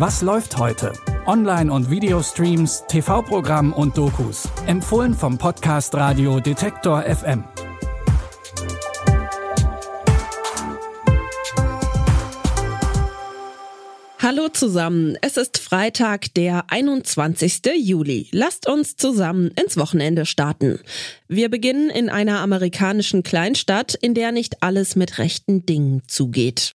Was läuft heute? Online- und Videostreams, TV-Programm und Dokus. Empfohlen vom Podcast Radio Detektor FM. Hallo zusammen, es ist Freitag, der 21. Juli. Lasst uns zusammen ins Wochenende starten. Wir beginnen in einer amerikanischen Kleinstadt, in der nicht alles mit rechten Dingen zugeht.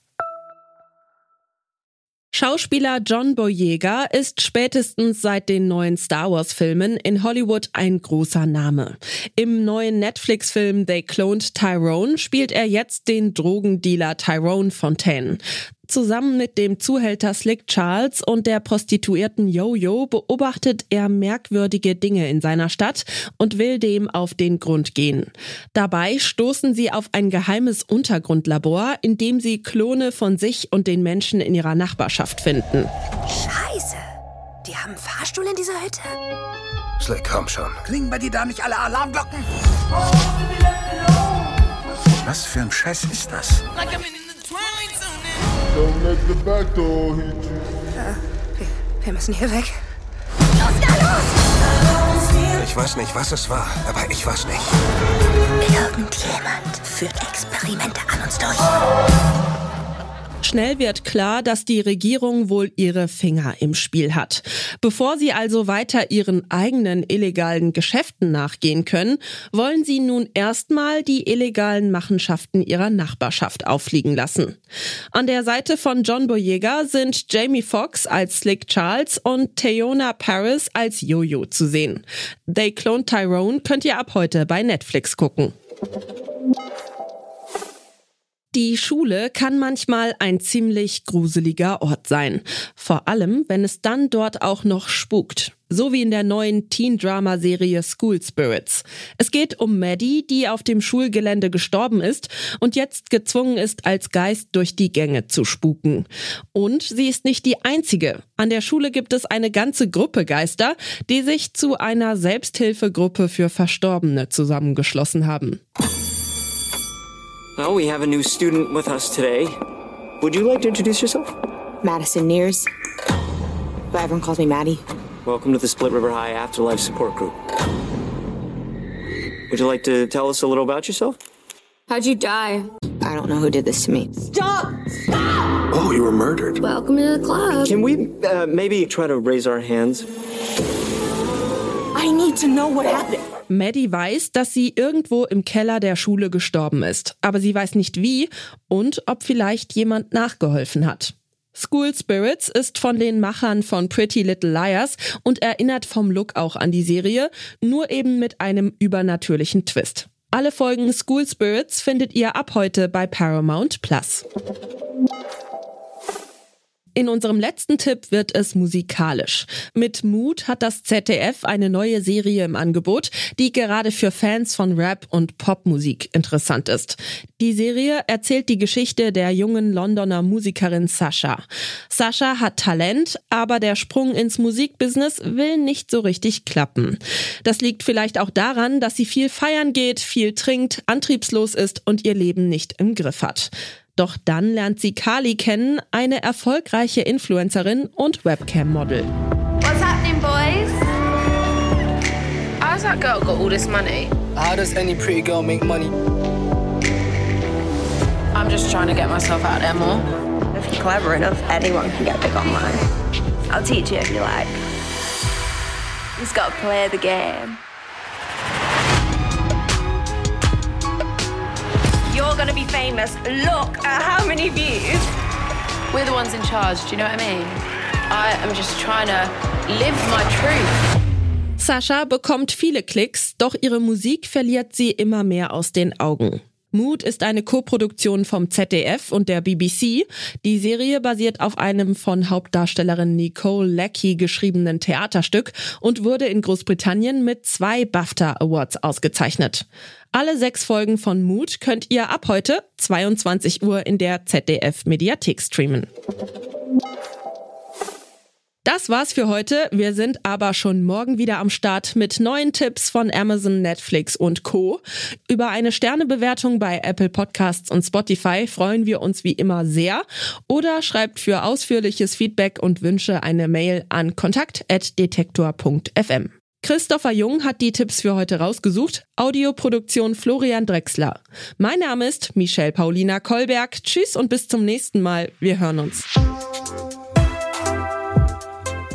Schauspieler John Boyega ist spätestens seit den neuen Star Wars-Filmen in Hollywood ein großer Name. Im neuen Netflix-Film They Cloned Tyrone spielt er jetzt den Drogendealer Tyrone Fontaine. Zusammen mit dem Zuhälter Slick Charles und der Prostituierten Yo-Yo beobachtet er merkwürdige Dinge in seiner Stadt und will dem auf den Grund gehen. Dabei stoßen sie auf ein geheimes Untergrundlabor, in dem sie Klone von sich und den Menschen in ihrer Nachbarschaft finden. Scheiße. Die haben einen Fahrstuhl in dieser Hütte? Slick, komm schon. Klingen bei dir da nicht alle Alarmglocken? Was für ein Scheiß ist das? Don't let the back door hit you. Wir, wir müssen hier weg. Los, da, los! Ich weiß nicht, was es war, aber ich weiß nicht. Irgendjemand führt Experimente an uns durch. Schnell wird klar, dass die Regierung wohl ihre Finger im Spiel hat. Bevor sie also weiter ihren eigenen illegalen Geschäften nachgehen können, wollen sie nun erstmal die illegalen Machenschaften ihrer Nachbarschaft auffliegen lassen. An der Seite von John Boyega sind Jamie Foxx als Slick Charles und Theona Paris als Jojo zu sehen. They Clone Tyrone könnt ihr ab heute bei Netflix gucken. Die Schule kann manchmal ein ziemlich gruseliger Ort sein. Vor allem, wenn es dann dort auch noch spukt. So wie in der neuen Teen-Drama-Serie School Spirits. Es geht um Maddie, die auf dem Schulgelände gestorben ist und jetzt gezwungen ist, als Geist durch die Gänge zu spuken. Und sie ist nicht die einzige. An der Schule gibt es eine ganze Gruppe Geister, die sich zu einer Selbsthilfegruppe für Verstorbene zusammengeschlossen haben. Well, we have a new student with us today. Would you like to introduce yourself? Madison Nears. But everyone calls me Maddie. Welcome to the Split River High Afterlife Support Group. Would you like to tell us a little about yourself? How'd you die? I don't know who did this to me. Stop! Stop! Oh, you were murdered. Welcome to the club. Can we uh, maybe try to raise our hands? I need to know what happened. Maddie weiß, dass sie irgendwo im Keller der Schule gestorben ist, aber sie weiß nicht wie und ob vielleicht jemand nachgeholfen hat. School Spirits ist von den Machern von Pretty Little Liars und erinnert vom Look auch an die Serie, nur eben mit einem übernatürlichen Twist. Alle Folgen School Spirits findet ihr ab heute bei Paramount Plus. In unserem letzten Tipp wird es musikalisch. Mit Mood hat das ZDF eine neue Serie im Angebot, die gerade für Fans von Rap und Popmusik interessant ist. Die Serie erzählt die Geschichte der jungen Londoner Musikerin Sascha. Sascha hat Talent, aber der Sprung ins Musikbusiness will nicht so richtig klappen. Das liegt vielleicht auch daran, dass sie viel feiern geht, viel trinkt, antriebslos ist und ihr Leben nicht im Griff hat. Doch dann lernt sie Kali kennen, eine erfolgreiche Influencerin und Webcam-Model. What's happening, boys? How's that girl got all this money? How does any pretty girl make money? I'm just trying to get myself out there more. If you're clever enough, anyone can get big online. I'll teach you if you like. Just gotta play the game. You're gonna be famous. Look at how many views. We're the ones in charge, do you know what I mean? I am just trying to live my truth. Sascha bekommt viele Klicks, doch ihre Musik verliert sie immer mehr aus den Augen. Mood ist eine Koproduktion vom ZDF und der BBC. Die Serie basiert auf einem von Hauptdarstellerin Nicole Leckie geschriebenen Theaterstück und wurde in Großbritannien mit zwei BAFTA Awards ausgezeichnet. Alle sechs Folgen von Mood könnt ihr ab heute 22 Uhr in der ZDF Mediathek streamen. Das war's für heute. Wir sind aber schon morgen wieder am Start mit neuen Tipps von Amazon, Netflix und Co. Über eine Sternebewertung bei Apple Podcasts und Spotify freuen wir uns wie immer sehr. Oder schreibt für ausführliches Feedback und Wünsche eine Mail an kontakt.detektor.fm. Christopher Jung hat die Tipps für heute rausgesucht. Audioproduktion Florian Drexler. Mein Name ist Michelle Paulina Kolberg. Tschüss und bis zum nächsten Mal. Wir hören uns.